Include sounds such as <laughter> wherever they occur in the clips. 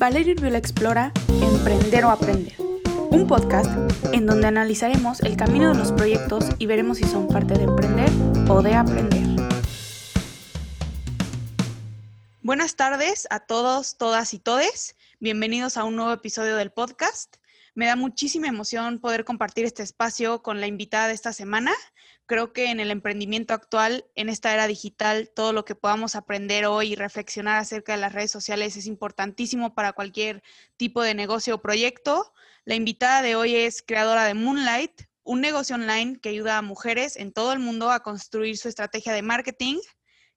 Valeria Urbiola explora Emprender o Aprender, un podcast en donde analizaremos el camino de los proyectos y veremos si son parte de emprender o de aprender. Buenas tardes a todos, todas y todes. Bienvenidos a un nuevo episodio del podcast. Me da muchísima emoción poder compartir este espacio con la invitada de esta semana. Creo que en el emprendimiento actual, en esta era digital, todo lo que podamos aprender hoy y reflexionar acerca de las redes sociales es importantísimo para cualquier tipo de negocio o proyecto. La invitada de hoy es creadora de Moonlight, un negocio online que ayuda a mujeres en todo el mundo a construir su estrategia de marketing.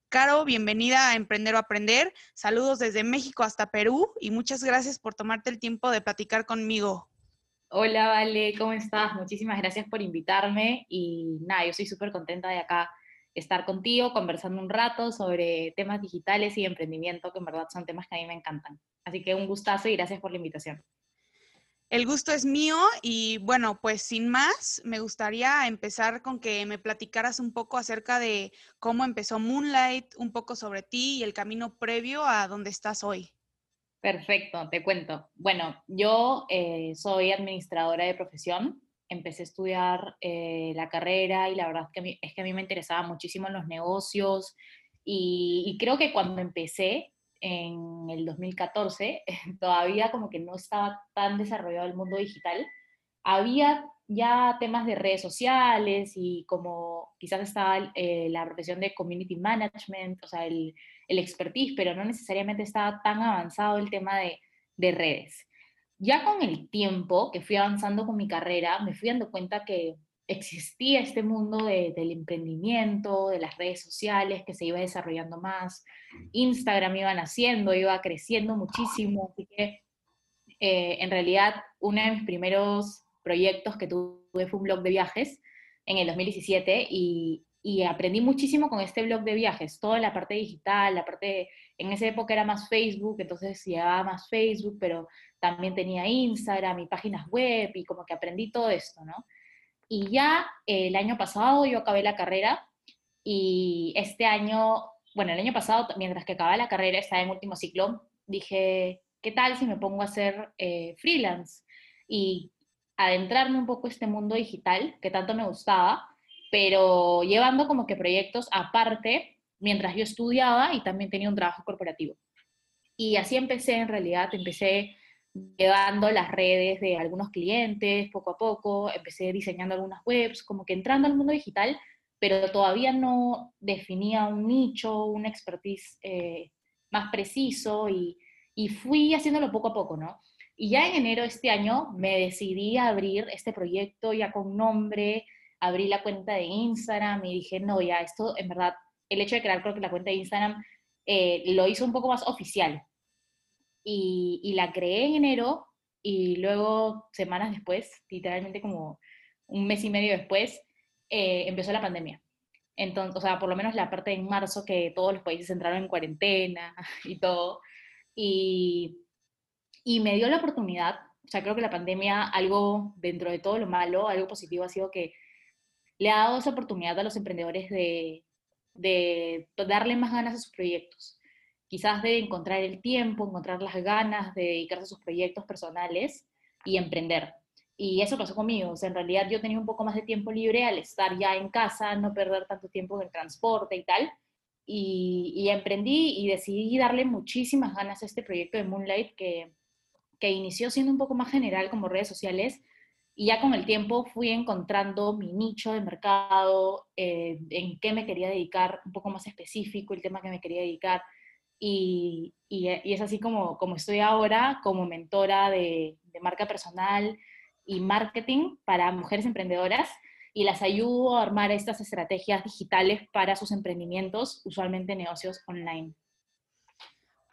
Caro, bienvenida a Emprender o Aprender. Saludos desde México hasta Perú y muchas gracias por tomarte el tiempo de platicar conmigo. Hola, Vale, ¿cómo estás? Muchísimas gracias por invitarme y nada, yo soy súper contenta de acá estar contigo, conversando un rato sobre temas digitales y emprendimiento, que en verdad son temas que a mí me encantan. Así que un gustazo y gracias por la invitación. El gusto es mío y bueno, pues sin más, me gustaría empezar con que me platicaras un poco acerca de cómo empezó Moonlight, un poco sobre ti y el camino previo a donde estás hoy. Perfecto, te cuento. Bueno, yo eh, soy administradora de profesión. Empecé a estudiar eh, la carrera y la verdad es que, es que a mí me interesaba muchísimo en los negocios y, creo que cuando empecé en el 2014, <laughs> todavía como que no estaba tan desarrollado el mundo digital. Había ya temas de redes sociales y como quizás estaba eh, la profesión de community management, o sea, el, el expertise, pero no necesariamente estaba tan avanzado el tema de, de redes. Ya con el tiempo que fui avanzando con mi carrera, me fui dando cuenta que existía este mundo de, del emprendimiento, de las redes sociales, que se iba desarrollando más. Instagram iba naciendo, iba creciendo muchísimo, así que eh, en realidad uno de mis primeros proyectos que tuve fue un blog de viajes en el 2017 y, y aprendí muchísimo con este blog de viajes, toda la parte digital, la parte, en esa época era más Facebook, entonces llevaba más Facebook, pero también tenía Instagram y páginas web y como que aprendí todo esto, ¿no? Y ya eh, el año pasado yo acabé la carrera y este año, bueno, el año pasado, mientras que acababa la carrera, estaba en último ciclo, dije, ¿qué tal si me pongo a hacer eh, freelance? Y adentrarme un poco este mundo digital que tanto me gustaba pero llevando como que proyectos aparte mientras yo estudiaba y también tenía un trabajo corporativo. Y así empecé en realidad, empecé llevando las redes de algunos clientes poco a poco, empecé diseñando algunas webs, como que entrando al mundo digital, pero todavía no definía un nicho, un expertise eh, más preciso y, y fui haciéndolo poco a poco, ¿no? Y ya en enero de este año me decidí a abrir este proyecto ya con nombre, abrí la cuenta de Instagram y dije, no, ya, esto en verdad, el hecho de crear creo que la cuenta de Instagram eh, lo hizo un poco más oficial. Y, y, la creé en enero y luego, semanas después, literalmente como un mes y medio después, eh, empezó la pandemia. Entonces, o sea, por lo menos la parte en marzo que todos los países entraron en cuarentena <laughs> y todo. Y, y me dio la oportunidad, o sea, creo que la pandemia, algo dentro de todo lo malo, algo positivo ha sido que le ha dado esa oportunidad a los emprendedores de, darle más ganas a sus proyectos. Quizás de encontrar el tiempo, encontrar las ganas de dedicarse a sus proyectos personales y emprender. Y eso pasó conmigo. O sea, en realidad yo tenía un poco más de tiempo libre al estar ya en casa, no perder tanto tiempo en el transporte y tal. Y, emprendí y decidí darle muchísimas ganas a este proyecto de Moonlight que inició siendo un poco más general como redes sociales, y ya con el tiempo fui encontrando mi nicho de mercado, eh, en qué me quería dedicar, un poco más específico el tema que me quería dedicar. Y, y, es así como, como estoy ahora como mentora de, marca personal y marketing para mujeres emprendedoras y las ayudo a armar estas estrategias digitales para sus emprendimientos, usualmente negocios online.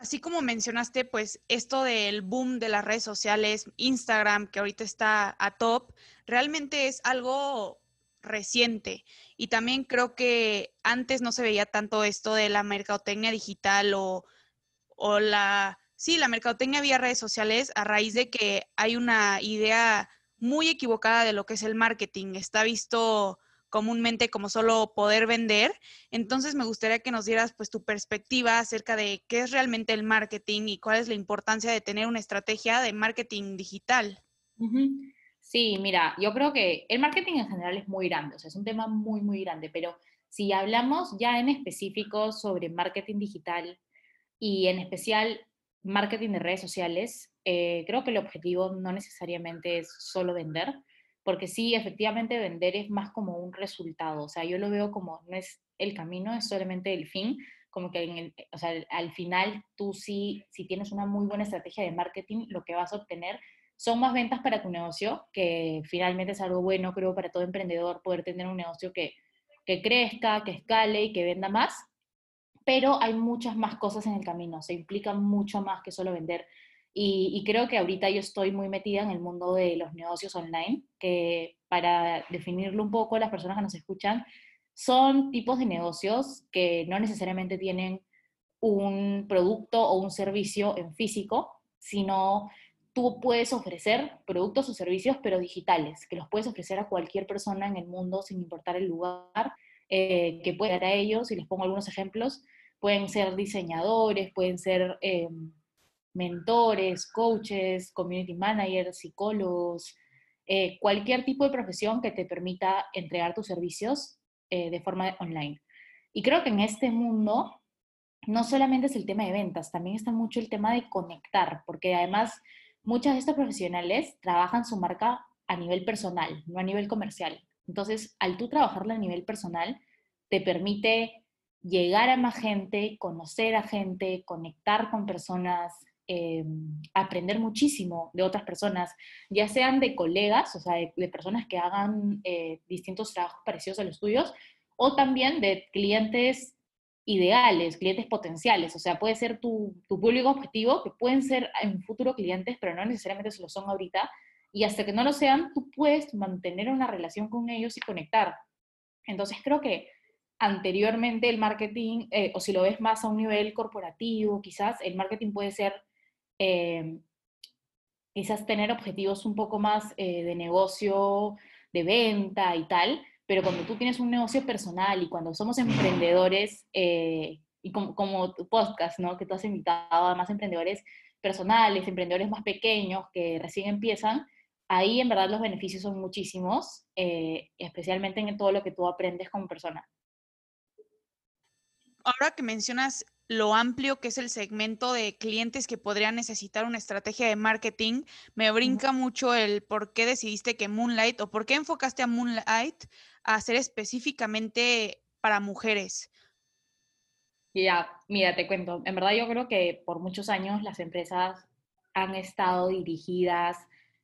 Así como mencionaste, pues esto del boom de las redes sociales, Instagram, que ahorita está a top, realmente es algo reciente. Y también creo que antes no se veía tanto esto de la mercadotecnia digital o, o la, sí, la mercadotecnia vía redes sociales a raíz de que hay una idea muy equivocada de lo que es el marketing. Está visto comúnmente como solo poder vender. Entonces me gustaría que nos dieras pues tu perspectiva acerca de qué es realmente el marketing y cuál es la importancia de tener una estrategia de marketing digital. Sí, mira, yo creo que el marketing en general es muy grande, o sea, es un tema muy, muy grande, pero si hablamos ya en específico sobre marketing digital y en especial marketing de redes sociales, eh, creo que el objetivo no necesariamente es solo vender, porque sí, efectivamente vender es más como un resultado, o sea, yo lo veo como no es el camino, es solamente el fin, como que en el, o sea, al final tú sí, si tienes una muy buena estrategia de marketing, lo que vas a obtener son más ventas para tu negocio, que finalmente es algo bueno, creo, para todo emprendedor poder tener un negocio que, que crezca, que escale y que venda más, pero hay muchas más cosas en el camino, se implica mucho más que solo vender. Y, creo que ahorita yo estoy muy metida en el mundo de los negocios online, que para definirlo un poco, las personas que nos escuchan, son tipos de negocios que no necesariamente tienen un producto o un servicio en físico, sino tú puedes ofrecer productos o servicios, pero digitales, que los puedes ofrecer a cualquier persona en el mundo sin importar el lugar eh, que pueda dar a ellos. Y les pongo algunos ejemplos. Pueden ser diseñadores, pueden ser em, mentores, coaches, community managers, psicólogos, eh, cualquier tipo de profesión que te permita entregar tus servicios eh, de forma online. Y creo que en este mundo no solamente es el tema de ventas, también está mucho el tema de conectar, porque además muchas de estas profesionales trabajan su marca a nivel personal, no a nivel comercial. Entonces, al tú trabajarla a nivel personal, te permite llegar a más gente, conocer a gente, conectar con personas, eh, aprender muchísimo de otras personas, ya sean de colegas, o sea, de, personas que hagan eh, distintos trabajos parecidos a los tuyos, o también de clientes ideales, clientes potenciales, o sea, puede ser tu, tu público objetivo, que pueden ser en futuro clientes, pero no necesariamente se lo son ahorita, y hasta que no lo sean, tú puedes mantener una relación con ellos y conectar. Entonces creo que anteriormente el marketing, eh, o si lo ves más a un nivel corporativo, quizás el marketing puede ser eh, quizás tener objetivos un poco más eh, de negocio, de venta y tal, pero cuando tú tienes un negocio personal y cuando somos emprendedores, eh, y como, como, tu podcast, ¿no? Que tú has invitado a más emprendedores personales, emprendedores más pequeños que recién empiezan, ahí en verdad los beneficios son muchísimos, eh, especialmente en todo lo que tú aprendes como persona. Ahora que mencionas lo amplio que es el segmento de clientes que podrían necesitar una estrategia de marketing, me brinca mucho el por qué decidiste que Moonlight o por qué enfocaste a Moonlight a ser específicamente para mujeres. Ya, mira, te cuento. En verdad yo creo que por muchos años las empresas han estado dirigidas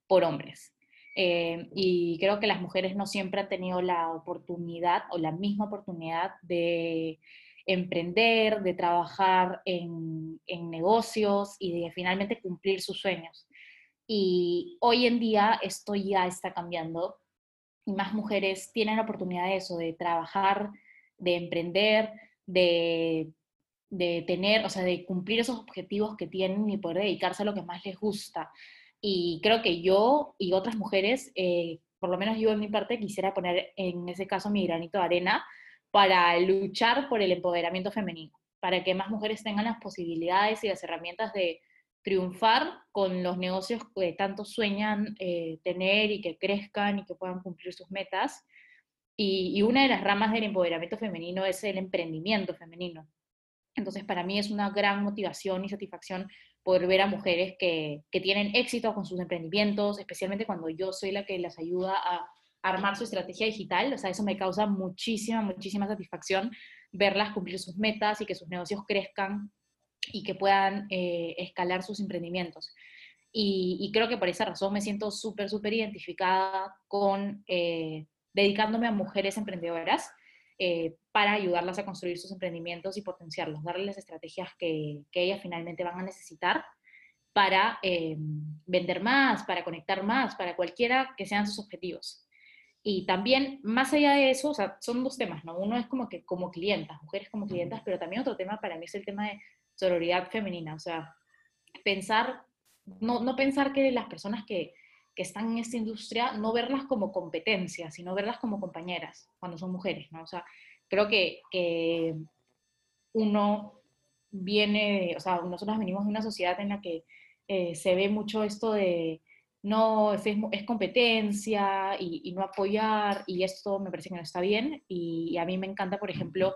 por hombres. Eh, y creo que las mujeres no siempre han tenido la oportunidad o la misma oportunidad de emprender, de trabajar en, negocios y de finalmente cumplir sus sueños. Y hoy en día esto ya está cambiando y más mujeres tienen la oportunidad de eso, de trabajar, de emprender, de, tener, o sea, de cumplir esos objetivos que tienen y poder dedicarse a lo que más les gusta. Y creo que yo y otras mujeres, eh, por lo menos yo en mi parte, quisiera poner en ese caso mi granito de arena para luchar por el empoderamiento femenino, para que más mujeres tengan las posibilidades y las herramientas de triunfar con los negocios que tanto sueñan eh, tener y que crezcan y que puedan cumplir sus metas. Y, una de las ramas del empoderamiento femenino es el emprendimiento femenino. Entonces, para mí es una gran motivación y satisfacción poder ver a mujeres que, que tienen éxito con sus emprendimientos, especialmente cuando yo soy la que las ayuda a armar su estrategia digital, o sea, eso me causa muchísima, muchísima satisfacción verlas cumplir sus metas y que sus negocios crezcan y que puedan eh, escalar sus emprendimientos. Y, creo que por esa razón me siento súper, súper identificada con eh, dedicándome a mujeres emprendedoras eh, para ayudarlas a construir sus emprendimientos y potenciarlos, darles estrategias que, que ellas finalmente van a necesitar para vender más, para conectar más, para cualquiera que sean sus objetivos. Y también, más allá de eso, o sea, son dos temas, ¿no? Uno es como que como clientas, mujeres como clientas, pero también otro tema para mí es el tema de sororidad femenina, o sea, pensar, no, no pensar que las personas que, que están en esta industria, no verlas como competencias, sino verlas como compañeras cuando son mujeres, ¿no? O sea, creo que, que uno viene, o sea, nosotros venimos de una sociedad en la que eh, se ve mucho esto de no, es, competencia y, no apoyar, y esto me parece que no está bien, y, a mí me encanta, por ejemplo,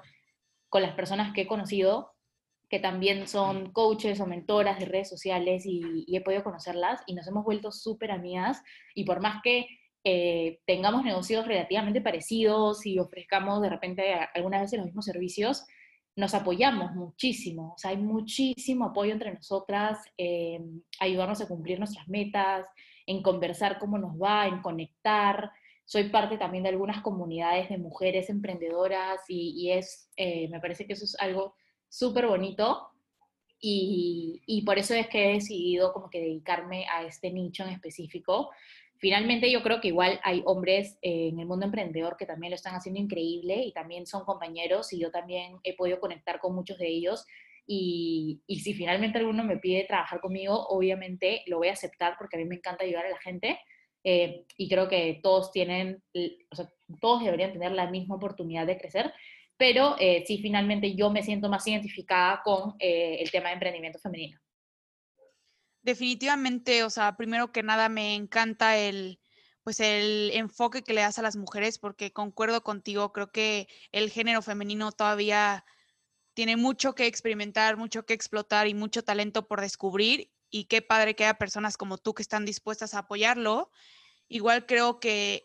con las personas que he conocido, que también son coaches o mentoras de redes sociales y, he podido conocerlas y nos hemos vuelto súper amigas y por más que eh, tengamos negocios relativamente parecidos y ofrezcamos de repente algunas veces los mismos servicios, nos apoyamos muchísimo, o sea, hay muchísimo apoyo entre nosotras, en ayudarnos a cumplir nuestras metas, en conversar cómo nos va, en conectar. Soy parte también de algunas comunidades de mujeres emprendedoras y, es, eh, me parece que eso es algo súper bonito y, y, por eso es que he decidido como que dedicarme a este nicho en específico. Finalmente yo creo que igual hay hombres eh, en el mundo emprendedor que también lo están haciendo increíble y también son compañeros y yo también he podido conectar con muchos de ellos y, y, si finalmente alguno me pide trabajar conmigo, obviamente lo voy a aceptar porque a mí me encanta ayudar a la gente eh, y creo que todos tienen, o sea, todos deberían tener la misma oportunidad de crecer pero eh, finalmente yo me siento más identificada con eh, el tema de emprendimiento femenino. Definitivamente, o sea, primero que nada me encanta el, pues el enfoque que le das a las mujeres, porque concuerdo contigo, creo que el género femenino todavía tiene mucho que experimentar, mucho que explotar y mucho talento por descubrir. Y qué padre que haya personas como tú que están dispuestas a apoyarlo. Igual creo que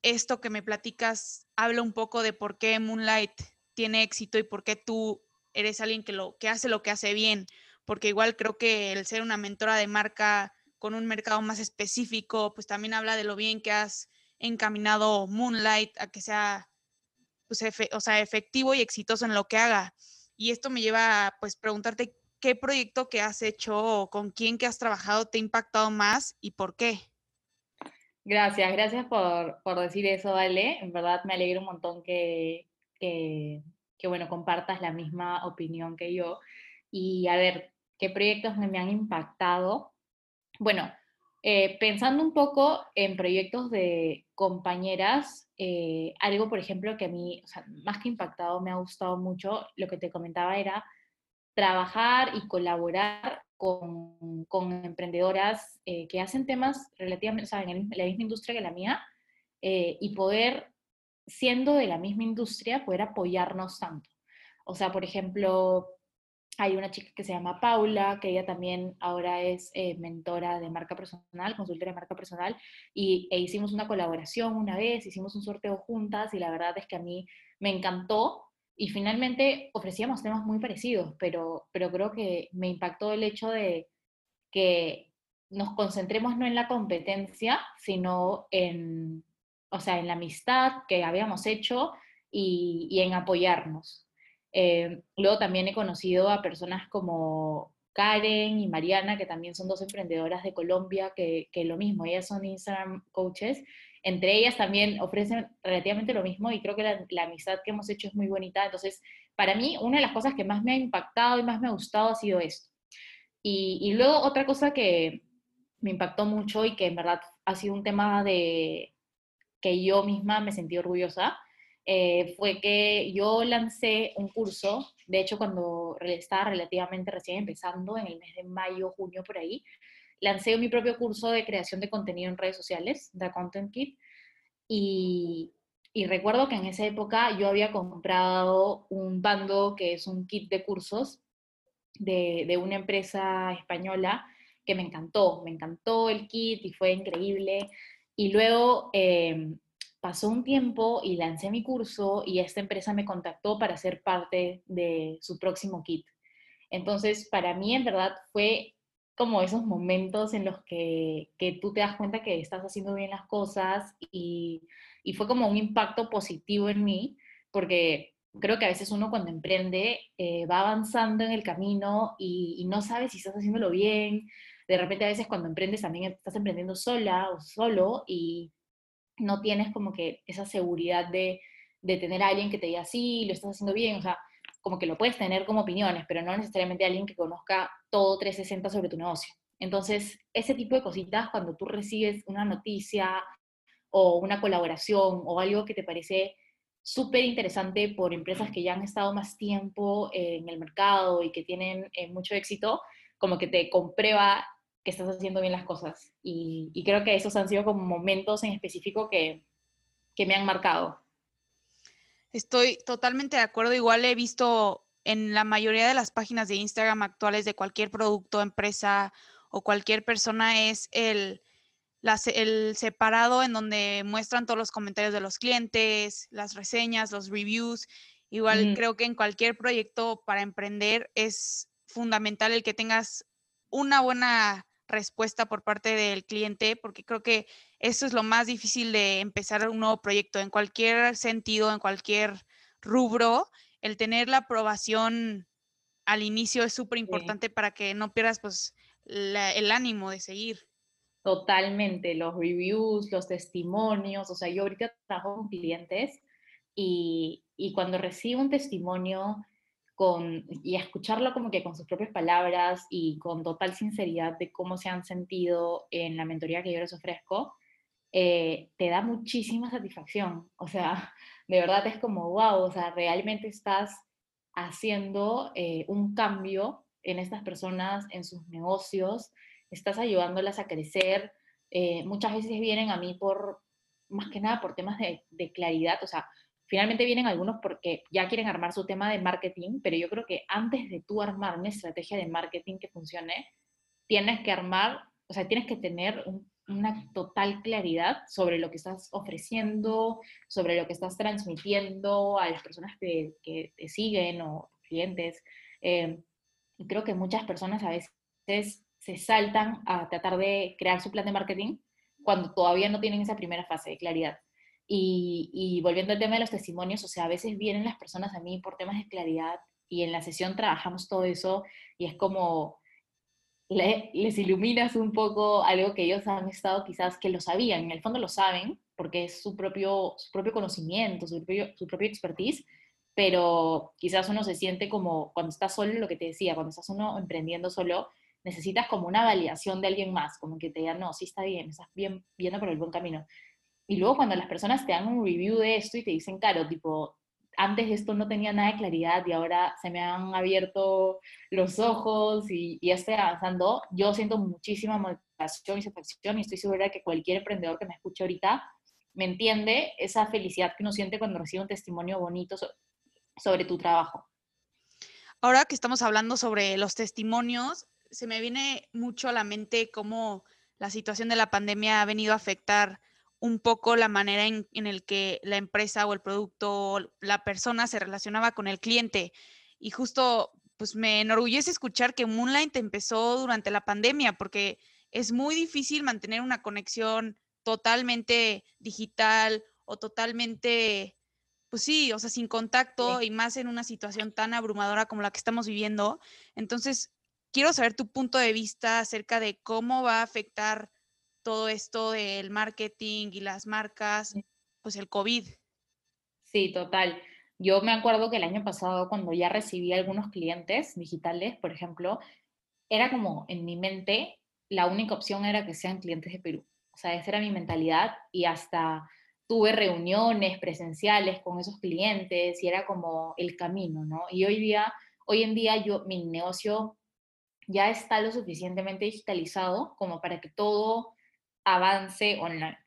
esto que me platicas habla un poco de por qué Moonlight tiene éxito y por qué tú eres alguien que, lo, que hace lo que hace bien, porque igual creo que el ser una mentora de marca con un mercado más específico, pues también habla de lo bien que has encaminado Moonlight a que sea, pues, o sea, efectivo y exitoso en lo que haga. Y esto me lleva a pues, preguntarte qué proyecto que has hecho o con quién que has trabajado te ha impactado más y por qué. Gracias, gracias por, por, decir eso, Ale. En verdad me alegra un montón que, que, que, bueno, compartas la misma opinión que yo. Y a ver, ¿qué proyectos me, me han impactado? Bueno, eh, pensando un poco en proyectos de compañeras, eh, algo, por ejemplo, que a mí, más que impactado, me ha gustado mucho, lo que te comentaba era trabajar y colaborar con, con emprendedoras eh, que hacen temas relativamente, o sea, en la misma industria que la mía, eh, y poder, siendo de la misma industria, poder apoyarnos tanto. O sea, por ejemplo, hay una chica que se llama Paula, que ella también ahora es eh, mentora de marca personal, consultora de marca personal, y e hicimos una colaboración una vez, hicimos un sorteo juntas, y la verdad es que a mí me encantó y finalmente ofrecíamos temas muy parecidos, pero, pero creo que me impactó el hecho de que nos concentremos no en la competencia, sino en, o sea, en la amistad que habíamos hecho y, y en apoyarnos. Eh, luego también he conocido a personas como Karen y Mariana, que también son dos emprendedoras de Colombia, que, que lo mismo, ellas son Instagram coaches entre ellas también ofrecen relativamente lo mismo y creo que la, amistad que hemos hecho es muy bonita. Entonces, para mí, una de las cosas que más me ha impactado y más me ha gustado ha sido esto. Y, luego otra cosa que me impactó mucho y que en verdad ha sido un tema de que yo misma me sentí orgullosa, eh, fue que yo lancé un curso, de hecho cuando estaba relativamente recién empezando, en el mes de mayo, junio, por ahí, lancé mi propio curso de creación de contenido en redes sociales, The Content Kit, y, recuerdo que en esa época yo había comprado un bando que es un kit de cursos de, una empresa española que me encantó, me encantó el kit y fue increíble. Y luego em, pasó un tiempo y lancé mi curso y esta empresa me contactó para ser parte de su próximo kit. Entonces, para mí en verdad fue como esos momentos en los que, que, tú te das cuenta que estás haciendo bien las cosas y, y, fue como un impacto positivo en mí, porque creo que a veces uno cuando emprende eh, va avanzando en el camino y, y, no sabe si estás haciéndolo bien. De repente a veces cuando emprendes también estás emprendiendo sola o solo y no tienes como que esa seguridad de, de tener alguien que te diga, sí, lo estás haciendo bien. O sea, como que lo puedes tener como opiniones, pero no necesariamente alguien que conozca todo 360 sobre tu negocio. Entonces, ese tipo de cositas, cuando tú recibes una noticia o una colaboración o algo que te parece súper interesante por empresas que ya han estado más tiempo en el mercado y que tienen eh, mucho éxito, como que te comprueba que estás haciendo bien las cosas. Y, creo que esos han sido como momentos en específico que, que me han marcado. Estoy totalmente de acuerdo. Igual he visto en la mayoría de las páginas de Instagram actuales de cualquier producto, empresa o cualquier persona es el, el separado en donde muestran todos los comentarios de los clientes, las reseñas, los reviews. Igual creo que en cualquier proyecto para emprender es fundamental el que tengas una buena respuesta por parte del cliente, porque creo que eso es lo más difícil de empezar un nuevo proyecto en cualquier sentido, en cualquier rubro. El tener la aprobación al inicio es súper importante para que no pierdas pues el ánimo de seguir. Totalmente, los reviews, los testimonios, o sea, yo ahorita trabajo con clientes y, y cuando recibo un testimonio con, y escucharlo como que con sus propias palabras y con total sinceridad de cómo se han sentido en la mentoría que yo les ofrezco, eh, te da muchísima satisfacción. O sea, <laughs> de verdad es como, wow, o sea, realmente estás haciendo eh, un cambio en estas personas, en sus negocios, estás ayudándolas a crecer. Eh, muchas veces vienen a mí por, más que nada, por temas de, de claridad, o sea, Finalmente vienen algunos porque ya quieren armar su tema de marketing, pero yo creo que antes de tú armar una estrategia de marketing que funcione, tienes que armar, o sea, tienes que tener una total claridad sobre lo que estás ofreciendo, sobre lo que estás transmitiendo a las personas que, te siguen o clientes. Eh, y creo que muchas personas a veces se saltan a tratar de crear su plan de marketing cuando todavía no tienen esa primera fase de claridad. Y, volviendo al tema de los testimonios, o sea, a veces vienen las personas a mí por temas de claridad y en la sesión trabajamos todo eso y es como les iluminas un poco algo que ellos han estado quizás que lo sabían, en el fondo lo saben porque es su propio, su propio conocimiento, su propio, su propio expertise, pero quizás uno se siente como cuando estás solo, lo que te decía, cuando estás uno emprendiendo solo, necesitas como una validación de alguien más, como que te digan, no, sí está bien, estás bien, viendo por el buen camino. Y luego cuando las personas te dan un review de esto y te dicen, claro, tipo, antes esto no tenía nada de claridad y ahora se me han abierto los ojos y, y estoy avanzando, yo siento muchísima motivación y satisfacción y estoy segura que cualquier emprendedor que me escuche ahorita me entiende esa felicidad que uno siente cuando recibe un testimonio bonito sobre tu trabajo. Ahora que estamos hablando sobre los testimonios, se me viene mucho a la mente cómo la situación de la pandemia ha venido a afectar un poco la manera en, en el que la empresa o el producto, la persona se relacionaba con el cliente. Y justo, pues me enorgullece escuchar que Moonlight empezó durante la pandemia, porque es muy difícil mantener una conexión totalmente digital o totalmente, pues sí, o sea, sin contacto y más en una situación tan abrumadora como la que estamos viviendo. Entonces, quiero saber tu punto de vista acerca de cómo va a afectar todo esto del marketing y las marcas, pues el COVID. Sí, total. Yo me acuerdo que el año pasado, cuando ya recibí algunos clientes digitales, por ejemplo, era como en mi mente, la única opción era que sean clientes de Perú. O sea, esa era mi mentalidad y hasta tuve reuniones presenciales con esos clientes y era como el camino, ¿no? Y hoy día, hoy en día yo, mi negocio ya está lo suficientemente digitalizado como para que todo avance online.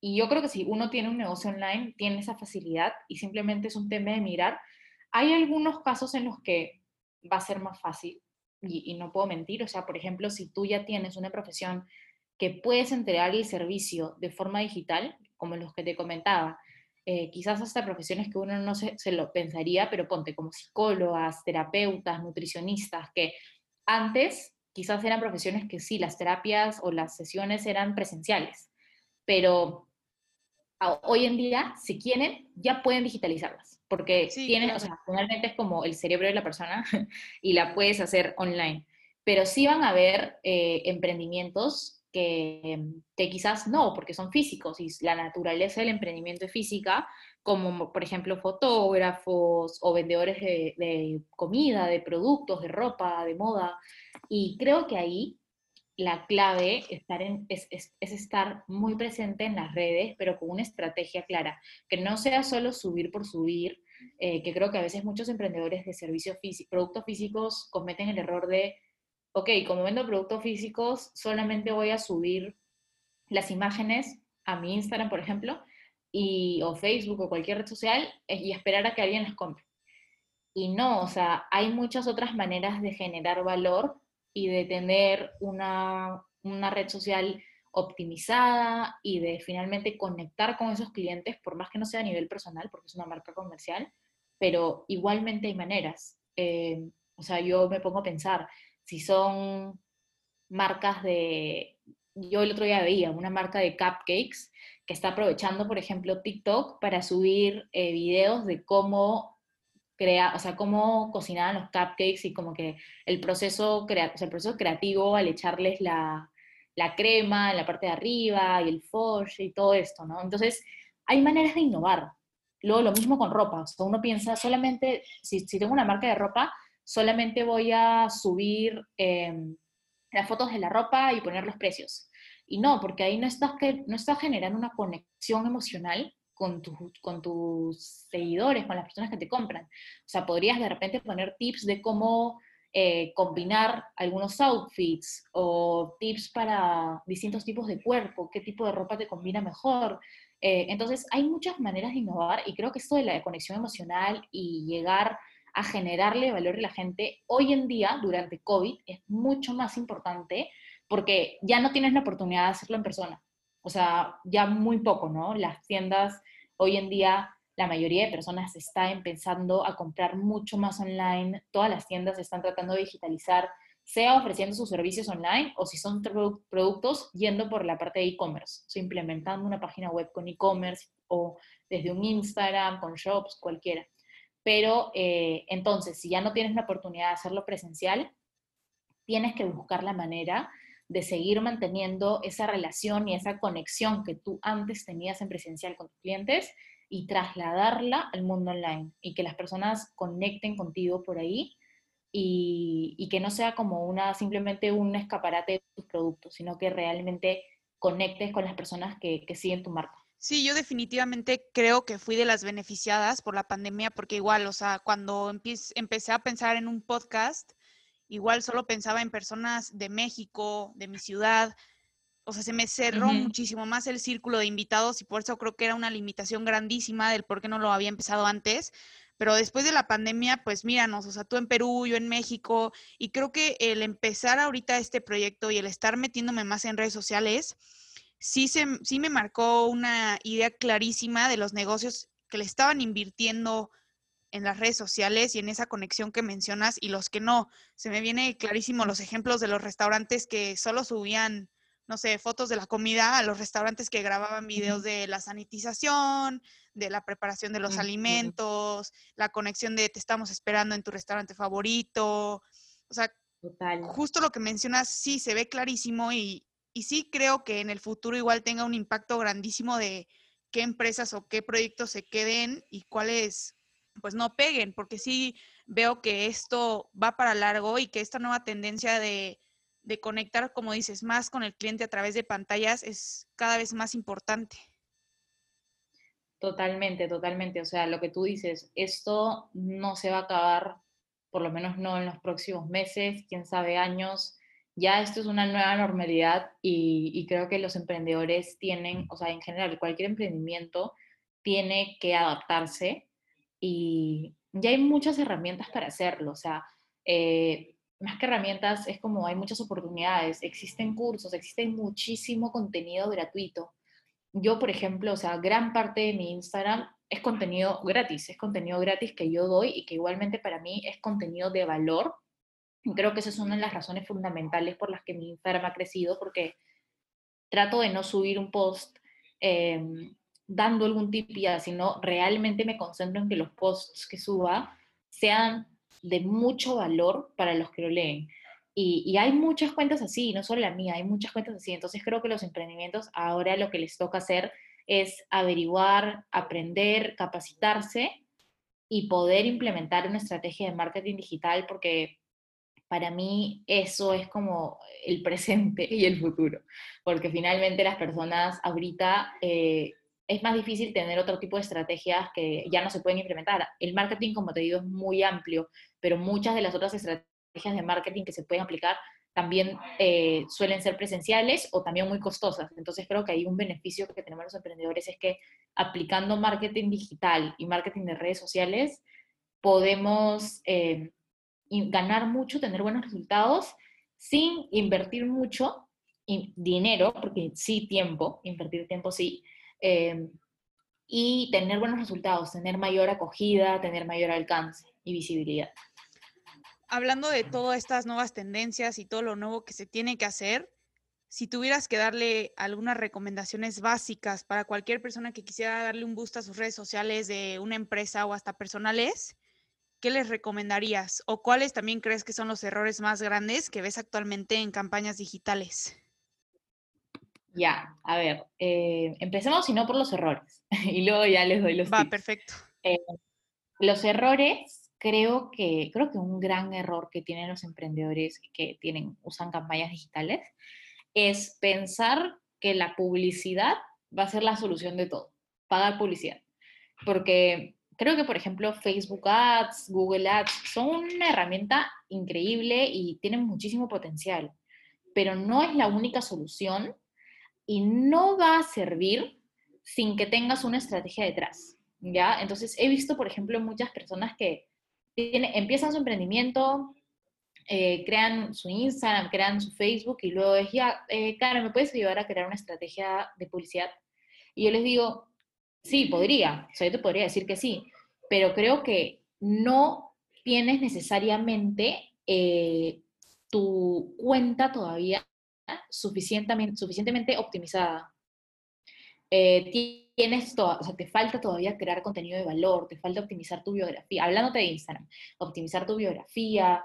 Y yo creo que si uno tiene un negocio online, tiene esa facilidad y simplemente es un tema de mirar. Hay algunos casos en los que va a ser más fácil y, no puedo mentir. O sea, por ejemplo, si tú ya tienes una profesión que puedes entregar el servicio de forma digital, como los que te comentaba, eh, quizás hasta profesiones que uno no se, se, lo pensaría, pero ponte como psicólogas, terapeutas, nutricionistas, que antes quizás eran profesiones que sí, las terapias o las sesiones eran presenciales, pero hoy en día, si quieren, ya pueden digitalizarlas, porque tienen, o sea, finalmente es como el cerebro de la persona <laughs> y la puedes hacer online. Pero sí van a haber eh, emprendimientos que, que, quizás no, porque son físicos y la naturaleza del emprendimiento es física, como por ejemplo fotógrafos o vendedores de, comida, de productos, de ropa, de moda. Y creo que ahí la clave estar en, es, es, estar muy presente en las redes, pero con una estrategia clara, que no sea solo subir por subir, eh, que creo que a veces muchos emprendedores de servicios físicos, productos físicos cometen el error de, ok, como vendo productos físicos, solamente voy a subir las imágenes a mi Instagram, por ejemplo, o Facebook o cualquier red social y esperar a que alguien las compre. Y no, o sea, hay muchas otras maneras de generar valor y de tener una, una red social optimizada y de finalmente conectar con esos clientes, por más que no sea a nivel personal, porque es una marca comercial, pero igualmente hay maneras. Eh, o sea, yo me pongo a pensar, si son marcas de, yo el otro día veía una marca de cupcakes que está aprovechando, por ejemplo, TikTok para subir eh, videos de cómo crea, o sea, cómo cocinaban los cupcakes y como que el proceso, crea, el proceso creativo al echarles la, la, crema en la parte de arriba y el forge y todo esto, ¿no? Entonces, hay maneras de innovar. Luego, lo mismo con ropa. O sea, uno piensa solamente, si, si tengo una marca de ropa, solamente voy a subir em, las fotos de la ropa y poner los precios. Y no, porque ahí no estás, no estás generando una conexión emocional con, con tus seguidores, con las personas que te compran. O sea, podrías de repente poner tips de cómo eh, combinar algunos outfits o tips para distintos tipos de cuerpo, qué tipo de ropa te combina mejor. Eh, entonces, hay muchas maneras de innovar y creo que esto de la conexión emocional y llegar a generarle valor a la gente, hoy en día, durante COVID, es mucho más importante porque ya no tienes la oportunidad de hacerlo en persona. O sea, ya muy poco, ¿no? Las tiendas Hoy en día la mayoría de personas está empezando a comprar mucho más online, todas las tiendas están tratando de digitalizar, sea ofreciendo sus servicios online o si son productos yendo por la parte de e-commerce, o implementando una página web con e-commerce o desde un Instagram, con shops, cualquiera. Pero eh, entonces, si ya no tienes la oportunidad de hacerlo presencial, tienes que buscar la manera de seguir manteniendo esa relación y esa conexión que tú antes tenías en presencial con tus clientes y trasladarla al mundo online y que las personas conecten contigo por ahí y, que no sea como una simplemente un escaparate de tus productos, sino que realmente conectes con las personas que, que siguen tu marca. Sí, yo definitivamente creo que fui de las beneficiadas por la pandemia porque igual, o sea, cuando empecé a pensar en un podcast, igual solo pensaba en personas de México, de mi ciudad, o sea, se me cerró muchísimo más el círculo de invitados y por eso creo que era una limitación grandísima del por qué no lo había empezado antes. Pero después de la pandemia, pues míranos, o sea, tú en Perú, yo en México, y creo que el empezar ahorita este proyecto y el estar metiéndome más en redes sociales, sí, se, sí me marcó una idea clarísima de los negocios que le estaban invirtiendo en las redes sociales y en esa conexión que mencionas y los que no. Se me viene clarísimo los ejemplos de los restaurantes que solo subían, no sé, fotos de la comida a los restaurantes que grababan videos de la sanitización, de la preparación de los alimentos, la conexión de te estamos esperando en tu restaurante favorito. O sea, justo lo que mencionas sí se ve clarísimo y, y sí creo que en el futuro igual tenga un impacto grandísimo de qué empresas o qué proyectos se queden y cuáles pues no peguen, porque sí veo que esto va para largo y que esta nueva tendencia de, conectar, como dices, más con el cliente a través de pantallas es cada vez más importante. Totalmente, totalmente. O sea, lo que tú dices, esto no se va a acabar, por lo menos no en los próximos meses, quién sabe años. Ya esto es una nueva normalidad y, y creo que los emprendedores tienen, o sea, en general, cualquier emprendimiento tiene que adaptarse y ya hay muchas herramientas para hacerlo, o sea, eh, más que herramientas es como hay muchas oportunidades, existen cursos, existe muchísimo contenido gratuito. Yo, por ejemplo, o sea, gran parte de mi Instagram es contenido gratis, es contenido gratis que yo doy y que igualmente para mí es contenido de valor. Y creo que esa es una de las razones fundamentales por las que mi Instagram ha crecido, porque trato de no subir un post em, dando algún tip ya, sino realmente me concentro en que los posts que suba sean de mucho valor para los que lo leen. Y, hay muchas cuentas así, no solo la mía, hay muchas cuentas así. Entonces creo que los emprendimientos ahora lo que les toca hacer es averiguar, aprender, capacitarse y poder implementar una estrategia de marketing digital porque para mí eso es como el presente <laughs> y el futuro, porque finalmente las personas ahorita eh, es más difícil tener otro tipo de estrategias que ya no se pueden implementar. El marketing, como te digo, es muy amplio, pero muchas de las otras estrategias de marketing que se pueden aplicar también eh, suelen ser presenciales o también muy costosas. Entonces creo que hay un beneficio que tenemos los emprendedores es que aplicando marketing digital y marketing de redes sociales podemos eh, ganar mucho, tener buenos resultados sin invertir mucho dinero, porque sí tiempo, invertir tiempo sí, Em, y tener buenos resultados, tener mayor acogida, tener mayor alcance y visibilidad. Hablando de todas estas nuevas tendencias y todo lo nuevo que se tiene que hacer, si tuvieras que darle algunas recomendaciones básicas para cualquier persona que quisiera darle un boost a sus redes sociales de una empresa o hasta personales, ¿qué les recomendarías? ¿O cuáles también crees que son los errores más grandes que ves actualmente en campañas digitales? Ya, a ver, eh, empecemos si no por los errores <laughs> y luego ya les doy los Va, perfecto. Eh, los errores, creo que, creo que un gran error que tienen los emprendedores que tienen, usan campañas digitales es pensar que la publicidad va a ser la solución de todo, pagar publicidad. Porque creo que, por ejemplo, Facebook Ads, Google Ads son una herramienta increíble y tienen muchísimo potencial, pero no es la única solución y no va a servir sin que tengas una estrategia detrás, ¿ya? Entonces, he visto, por ejemplo, muchas personas que empiezan su emprendimiento, eh, crean su Instagram, crean su Facebook y luego es, ya, eh, ¿me puedes ayudar a crear una estrategia de publicidad? Y yo les digo, sí, podría, o sea, yo te podría decir que sí, pero creo que no tienes necesariamente eh, tu cuenta todavía suficientemente, suficientemente optimizada. Eh, tienes todo, o sea, te falta todavía crear contenido de valor, te falta optimizar tu biografía, hablándote de Instagram, optimizar tu biografía,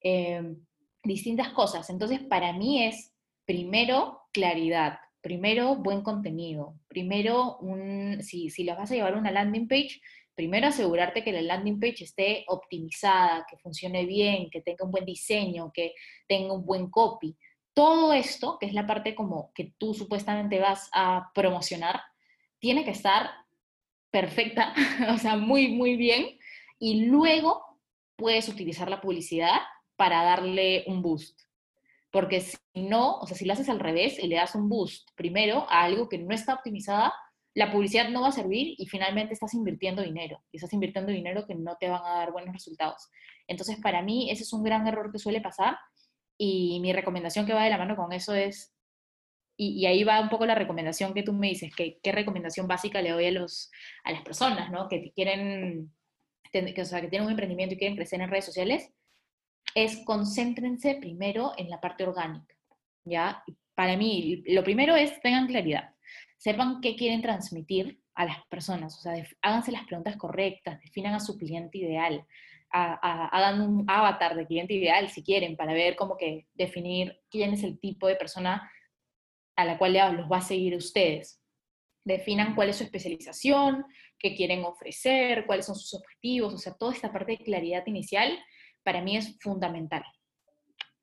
em, distintas cosas. Entonces, para mí es primero claridad, primero buen contenido, primero, un, si, si las vas a llevar a una landing page, primero asegurarte que la landing page esté optimizada, que funcione bien, que tenga un buen diseño, que tenga un buen copy todo esto, que es la parte como que tú supuestamente vas a promocionar, tiene que estar perfecta, <laughs> o sea, muy, muy bien, y luego puedes utilizar la publicidad para darle un boost. Porque si no, o sea, si lo haces al revés y le das un boost primero a algo que no está optimizada, la publicidad no va a servir y finalmente estás invirtiendo dinero. Y estás invirtiendo dinero que no te van a dar buenos resultados. Entonces, para mí, ese es un gran error que suele pasar y mi recomendación que va de la mano con eso es, y, ahí va un poco la recomendación que tú me dices, que, qué recomendación básica le doy a, los, a las personas, ¿no? Que quieren, que, o sea, que tienen un emprendimiento y quieren crecer en redes sociales, es concéntrense primero en la parte orgánica, ¿ya? Para mí, lo primero es tengan claridad, sepan qué quieren transmitir a las personas, o sea, háganse las preguntas correctas, definan a su cliente ideal, hagan un avatar de cliente ideal si quieren, para ver cómo que definir quién es el tipo de persona a la cual los va a seguir ustedes. Definan cuál es su especialización, qué quieren ofrecer, cuáles son sus objetivos, o sea, toda esta parte de claridad inicial para mí es fundamental.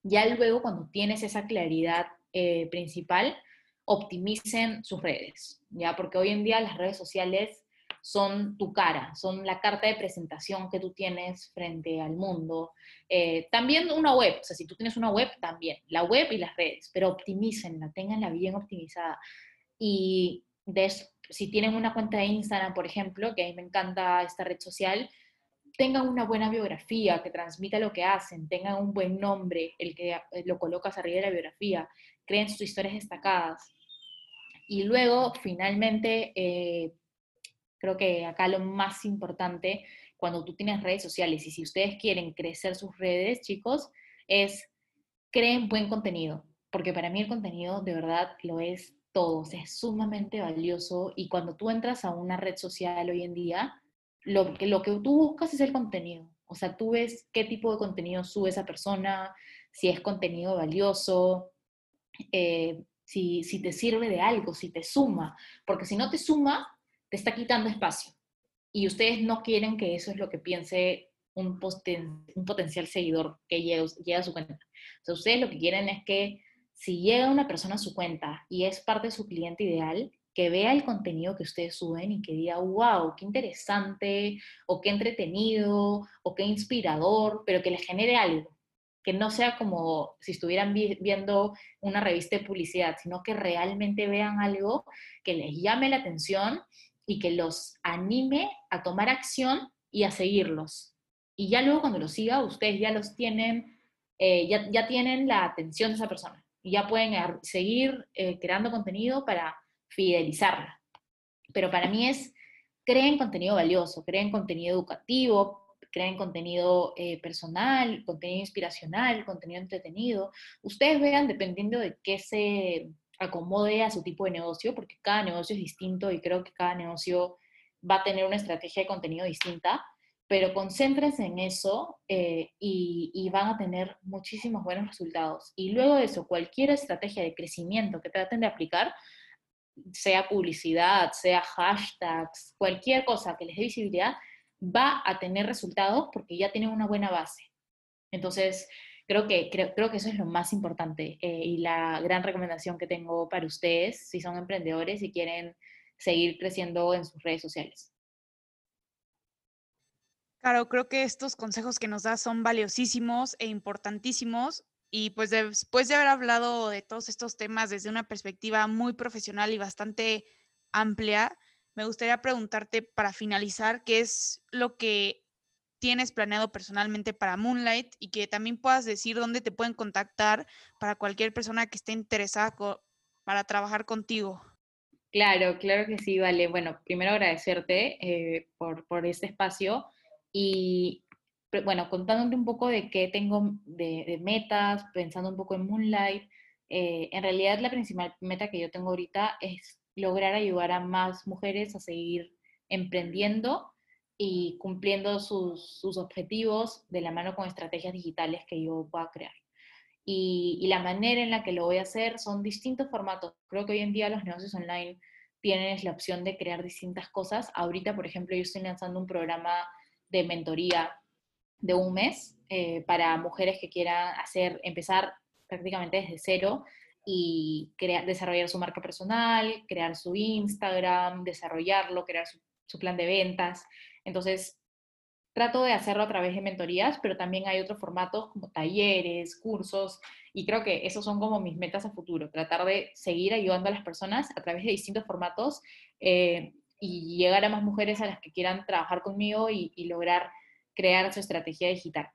Ya luego, cuando tienes esa claridad eh, principal, optimicen sus redes, ¿ya? Porque hoy en día las redes sociales son tu cara, son la carta de presentación que tú tienes frente al mundo. Eh, también una web, o sea, si tú tienes una web, también, la web y las redes, pero optimícenla, tenganla bien optimizada. Y de, si tienen una cuenta de Instagram, por ejemplo, que a mí me encanta esta red social, tengan una buena biografía que transmita lo que hacen, tengan un buen nombre, el que eh, lo colocas arriba de la biografía, creen sus historias destacadas. Y luego, finalmente, eh, Creo que acá lo más importante cuando tú tienes redes sociales y si ustedes quieren crecer sus redes, chicos, es creen buen contenido, porque para mí el contenido de verdad lo es todo, es sumamente valioso y cuando tú entras a una red social hoy en día, lo que, lo que tú buscas es el contenido. O sea, tú ves qué tipo de contenido sube esa persona, si es contenido valioso, eh, si, si te sirve de algo, si te suma, porque si no te suma, te está quitando espacio. Y ustedes no quieren que eso es lo que piense un, un potencial seguidor que llega, llega a su cuenta. O sea, ustedes lo que quieren es que si llega una persona a su cuenta y es parte de su cliente ideal, que vea el contenido que ustedes suben y que diga, wow, qué interesante, o qué entretenido, o qué inspirador, pero que les genere algo. Que no sea como si estuvieran viendo una revista de publicidad, sino que realmente vean algo que les llame la atención y que los anime a tomar acción y a seguirlos. Y ya luego cuando los siga, ustedes ya los tienen, eh, ya, ya, tienen la atención de esa persona. Y ya pueden seguir eh, creando contenido para fidelizarla. Pero para mí es, creen contenido valioso, creen contenido educativo, creen contenido eh, personal, contenido inspiracional, contenido entretenido. Ustedes vean dependiendo de qué se acomode a su tipo de negocio, porque cada negocio es distinto y creo que cada negocio va a tener una estrategia de contenido distinta, pero concéntrense en eso eh, y, y, van a tener muchísimos buenos resultados. Y luego de eso, cualquier estrategia de crecimiento que traten de aplicar, sea publicidad, sea hashtags, cualquier cosa que les dé visibilidad, va a tener resultados porque ya tienen una buena base. Entonces, creo que, creo, que eso es lo más importante eh, y la gran recomendación que tengo para ustedes si son emprendedores y quieren seguir creciendo en sus redes sociales. Claro, creo que estos consejos que nos das son valiosísimos e importantísimos y pues después de haber hablado de todos estos temas desde una perspectiva muy profesional y bastante amplia, me gustaría preguntarte para finalizar qué es lo que tienes planeado personalmente para Moonlight y que también puedas decir dónde te pueden contactar para cualquier persona que esté interesada para trabajar contigo. Claro, claro que sí, vale. Bueno, primero agradecerte eh, por, por este espacio y bueno, contándote un poco de qué tengo de, metas, pensando un poco en Moonlight, eh, en realidad la principal meta que yo tengo ahorita es lograr ayudar a más mujeres a seguir emprendiendo y cumpliendo sus, objetivos de la mano con estrategias digitales que yo pueda crear. Y, y, la manera en la que lo voy a hacer son distintos formatos. Creo que hoy en día los negocios online tienes la opción de crear distintas cosas. Ahorita, por ejemplo, yo estoy lanzando un programa de mentoría de un mes eh, para mujeres que quieran hacer, empezar prácticamente desde cero y crear, desarrollar su marca personal, crear su Instagram, desarrollarlo, crear su, su plan de ventas. Entonces, trato de hacerlo a través de mentorías, pero también hay otros formatos como talleres, cursos, y creo que esos son como mis metas a futuro, tratar de seguir ayudando a las personas a través de distintos formatos eh, y llegar a más mujeres a las que quieran trabajar conmigo y, lograr crear su estrategia digital.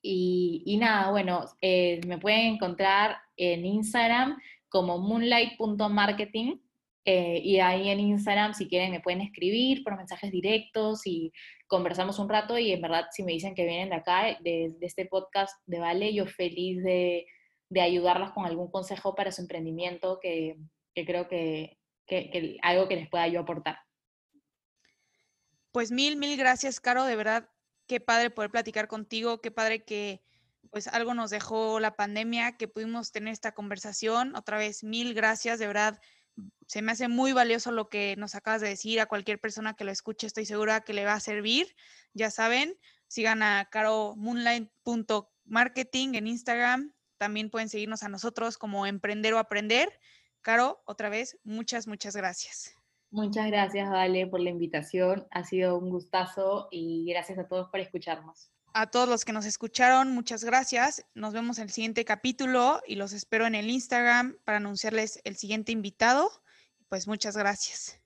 Y, nada, bueno, eh, me pueden encontrar en Instagram como moonlight.marketing eh, y ahí en Instagram, si quieren, me pueden escribir por mensajes directos y conversamos un rato. Y en verdad, si me dicen que vienen de acá, de, este podcast de Vale, yo feliz de, de, ayudarlas con algún consejo para su emprendimiento que, que creo que, que, que, algo que les pueda yo aportar. Pues mil, mil gracias, Caro. De verdad, qué padre poder platicar contigo, qué padre que pues algo nos dejó la pandemia, que pudimos tener esta conversación. Otra vez, mil gracias, de verdad, se me hace muy valioso lo que nos acabas de decir. A cualquier persona que lo escuche, estoy segura que le va a servir. Ya saben, sigan a caromoonlight.marketing en Instagram. También pueden seguirnos a nosotros como Emprender o Aprender. Caro, otra vez, muchas, muchas gracias. Muchas gracias, Vale, por la invitación. Ha sido un gustazo y gracias a todos por escucharnos. A todos los que nos escucharon, muchas gracias. Nos vemos en el siguiente capítulo y los espero en el Instagram para anunciarles el siguiente invitado. Pues muchas gracias.